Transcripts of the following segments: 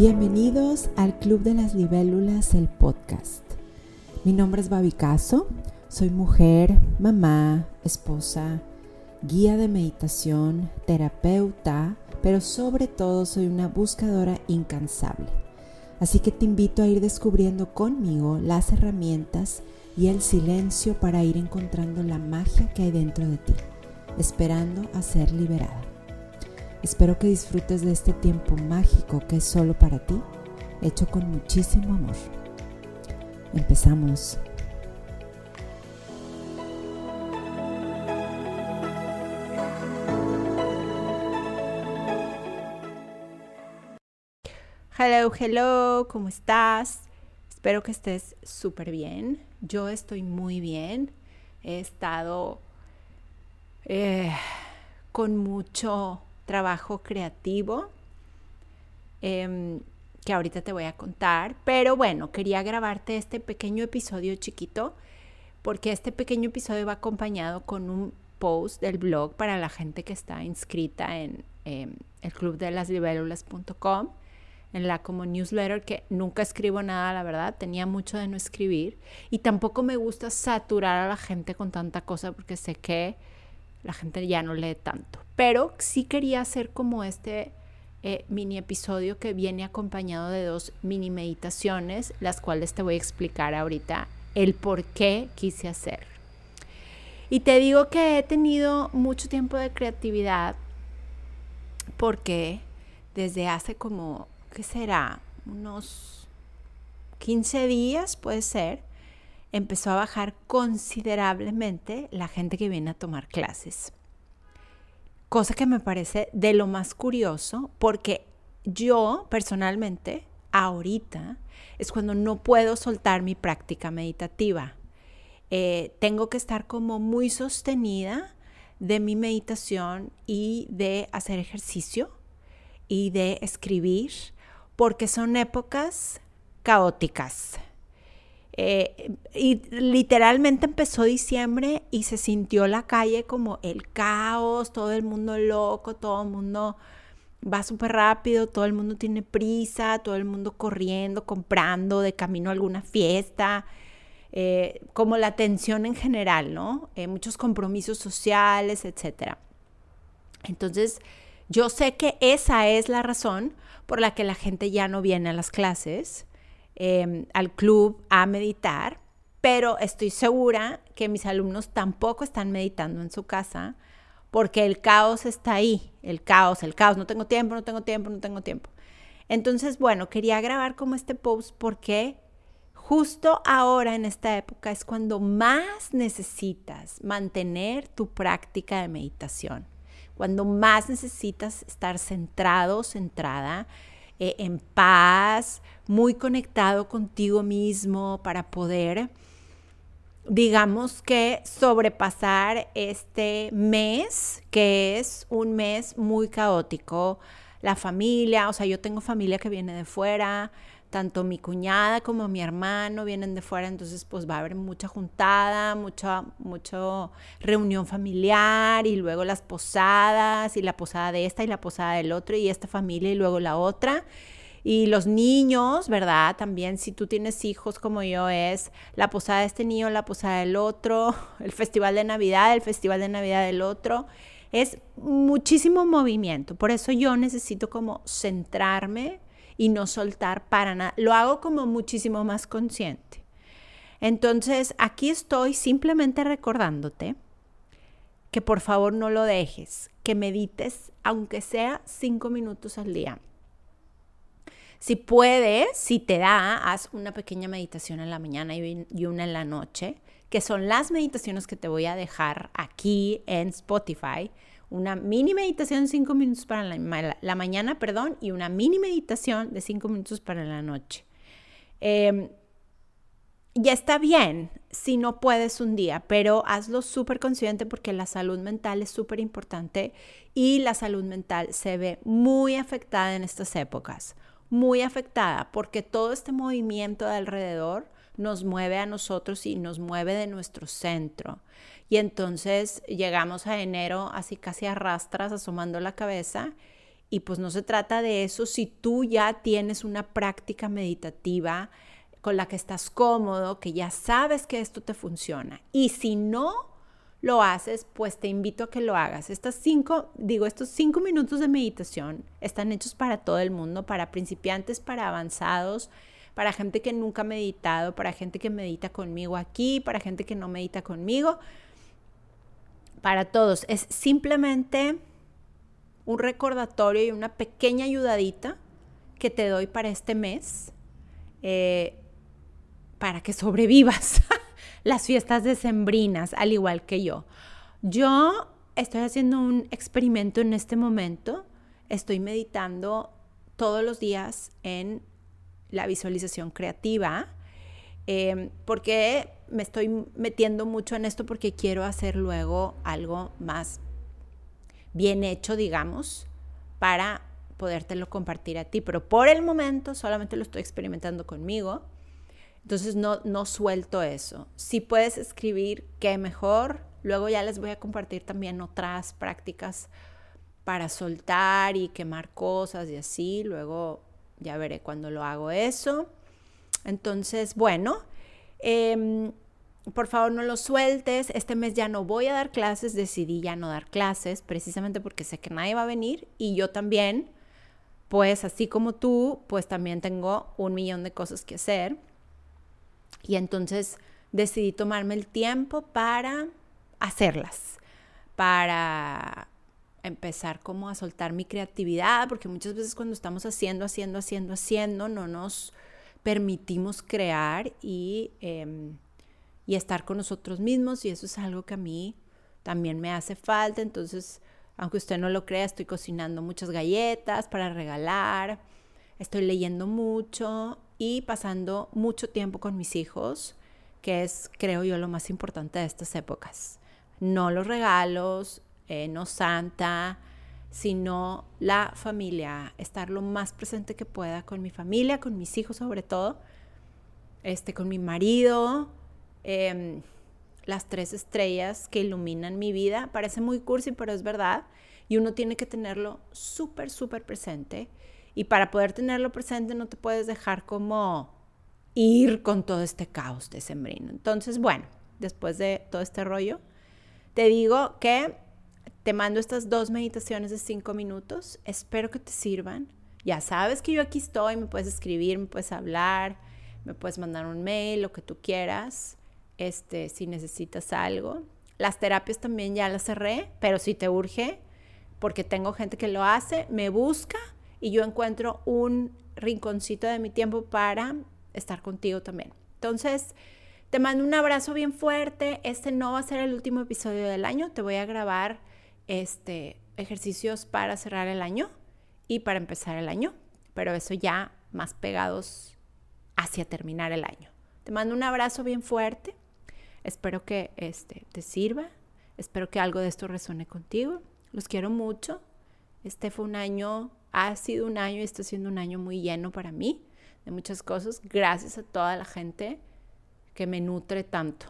Bienvenidos al Club de las Libélulas, el podcast. Mi nombre es Babi Caso, soy mujer, mamá, esposa, guía de meditación, terapeuta, pero sobre todo soy una buscadora incansable. Así que te invito a ir descubriendo conmigo las herramientas y el silencio para ir encontrando la magia que hay dentro de ti, esperando a ser liberada. Espero que disfrutes de este tiempo mágico que es solo para ti, hecho con muchísimo amor. Empezamos. Hello, hello, ¿cómo estás? Espero que estés súper bien. Yo estoy muy bien. He estado eh, con mucho trabajo creativo em, que ahorita te voy a contar. Pero bueno, quería grabarte este pequeño episodio chiquito porque este pequeño episodio va acompañado con un post del blog para la gente que está inscrita en em, el club de las libélulas.com en la como newsletter que nunca escribo nada, la verdad, tenía mucho de no escribir y tampoco me gusta saturar a la gente con tanta cosa porque sé que la gente ya no lee tanto. Pero sí quería hacer como este eh, mini episodio que viene acompañado de dos mini meditaciones, las cuales te voy a explicar ahorita el por qué quise hacer. Y te digo que he tenido mucho tiempo de creatividad porque desde hace como, ¿qué será? Unos 15 días puede ser, empezó a bajar considerablemente la gente que viene a tomar clases. Cosa que me parece de lo más curioso porque yo personalmente ahorita es cuando no puedo soltar mi práctica meditativa. Eh, tengo que estar como muy sostenida de mi meditación y de hacer ejercicio y de escribir porque son épocas caóticas eh, y literalmente empezó diciembre y se sintió la calle como el caos, todo el mundo loco, todo el mundo va súper rápido, todo el mundo tiene prisa, todo el mundo corriendo, comprando, de camino a alguna fiesta, eh, como la tensión en general, ¿no? Eh, muchos compromisos sociales, etc. Entonces, yo sé que esa es la razón por la que la gente ya no viene a las clases Em, al club a meditar, pero estoy segura que mis alumnos tampoco están meditando en su casa porque el caos está ahí, el caos, el caos, no tengo tiempo, no tengo tiempo, no tengo tiempo. Entonces, bueno, quería grabar como este post porque justo ahora en esta época es cuando más necesitas mantener tu práctica de meditación, cuando más necesitas estar centrado, centrada eh, en paz, muy conectado contigo mismo para poder, digamos que, sobrepasar este mes, que es un mes muy caótico. La familia, o sea, yo tengo familia que viene de fuera, tanto mi cuñada como mi hermano vienen de fuera, entonces pues va a haber mucha juntada, mucha, mucha reunión familiar y luego las posadas y la posada de esta y la posada del otro y esta familia y luego la otra. Y los niños, ¿verdad? También si tú tienes hijos como yo es la posada de este niño, la posada del otro, el festival de Navidad, el festival de Navidad del otro. Es muchísimo movimiento. Por eso yo necesito como centrarme y no soltar para nada. Lo hago como muchísimo más consciente. Entonces, aquí estoy simplemente recordándote que por favor no lo dejes, que medites aunque sea cinco minutos al día. Si puedes, si te da, haz una pequeña meditación en la mañana y una en la noche, que son las meditaciones que te voy a dejar aquí en Spotify una mini meditación de 5 minutos para la, mañana, perdón, y una mini meditación de 5 minutos para la noche. Eh, ya está bien si no puedes un día, pero hazlo súper consciente porque la salud mental es súper importante y la salud mental se ve muy afectada en estas épocas, muy afectada porque todo este movimiento de alrededor nos mueve a nosotros y nos mueve de nuestro centro. Y entonces llegamos a enero así casi arrastras, asomando la cabeza Y pues no se trata de eso si tú ya tienes una práctica meditativa con la que estás cómodo, que ya sabes que esto te funciona. Y si no lo haces, pues te invito a que lo hagas. Estas cinco, digo, estos cinco minutos de meditación están hechos para todo el mundo, para principiantes, para avanzados, para gente que nunca ha meditado, para gente que medita conmigo aquí, para gente que no medita conmigo, para todos. Es simplemente un recordatorio y una pequeña ayudadita que te doy para este mes. Eh, para que sobrevivas las fiestas decembrinas, al igual que yo. Yo estoy haciendo un experimento en este momento. Estoy meditando todos los días en la visualización creativa. Em, porque me estoy metiendo mucho en esto porque quiero hacer luego algo más bien hecho, digamos, para podértelo compartir a ti. Pero por el momento solamente lo estoy experimentando conmigo. Entonces no, no suelto eso. Si puedes escribir, qué mejor. Luego ya les voy a compartir también otras prácticas para soltar y quemar cosas y así. Luego ya veré cuando lo hago eso. Entonces, bueno, em, por favor no lo sueltes. Este mes ya no voy a dar clases. Decidí ya no dar clases precisamente porque sé que nadie va a venir y yo también. Pues así como tú, pues también tengo un millón de cosas que hacer. Y entonces decidí tomarme el tiempo para hacerlas, para empezar como a soltar mi creatividad, porque muchas veces cuando estamos haciendo, haciendo, haciendo, haciendo, no nos permitimos crear y, em, y estar con nosotros mismos y eso es algo que a mí también me hace falta. Entonces, aunque usted no lo crea, estoy cocinando muchas galletas para regalar, estoy leyendo mucho y pasando mucho tiempo con mis hijos, que es, creo yo, lo más importante de estas épocas. No los regalos, eh, no Santa, sino la familia, estar lo más presente que pueda con mi familia, con mis hijos sobre todo, este, con mi marido, em, las tres estrellas que iluminan mi vida. Parece muy cursi, pero es verdad. Y uno tiene que tenerlo súper, súper presente. Y para poder tenerlo presente no te puedes dejar como ir con todo este caos de sembrino. Entonces, bueno, después de todo este rollo, te digo que te mando estas dos meditaciones de cinco minutos. Espero que te sirvan. Ya sabes que yo aquí estoy, me puedes escribir, me puedes hablar, me puedes mandar un mail, lo que tú quieras, este, si necesitas algo. Las terapias también ya las cerré, pero si te urge, porque tengo gente que lo hace, me busca y yo encuentro un rinconcito de mi tiempo para estar contigo también. Entonces, te mando un abrazo bien fuerte. Este no va a ser el último episodio del año. Te voy a grabar este ejercicios para cerrar el año y para empezar el año, pero eso ya más pegados hacia terminar el año. Te mando un abrazo bien fuerte. Espero que este te sirva. Espero que algo de esto resuene contigo. Los quiero mucho. Este fue un año ha sido un año y está siendo un año muy lleno para mí de muchas cosas, gracias a toda la gente que me nutre tanto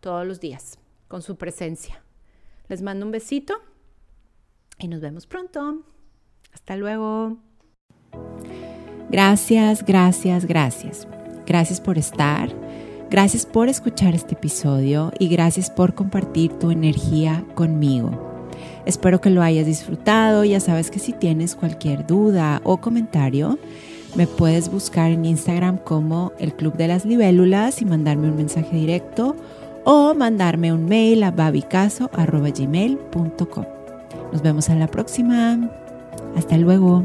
todos los días con su presencia. Les mando un besito y nos vemos pronto. Hasta luego. Gracias, gracias, gracias. Gracias por estar. Gracias por escuchar este episodio y gracias por compartir tu energía conmigo. Espero que lo hayas disfrutado. Ya sabes que si tienes cualquier duda o comentario, me puedes buscar en Instagram como el Club de las Libélulas y mandarme un mensaje directo o mandarme un mail a babicaso.gmail.com. Nos vemos en la próxima. Hasta luego.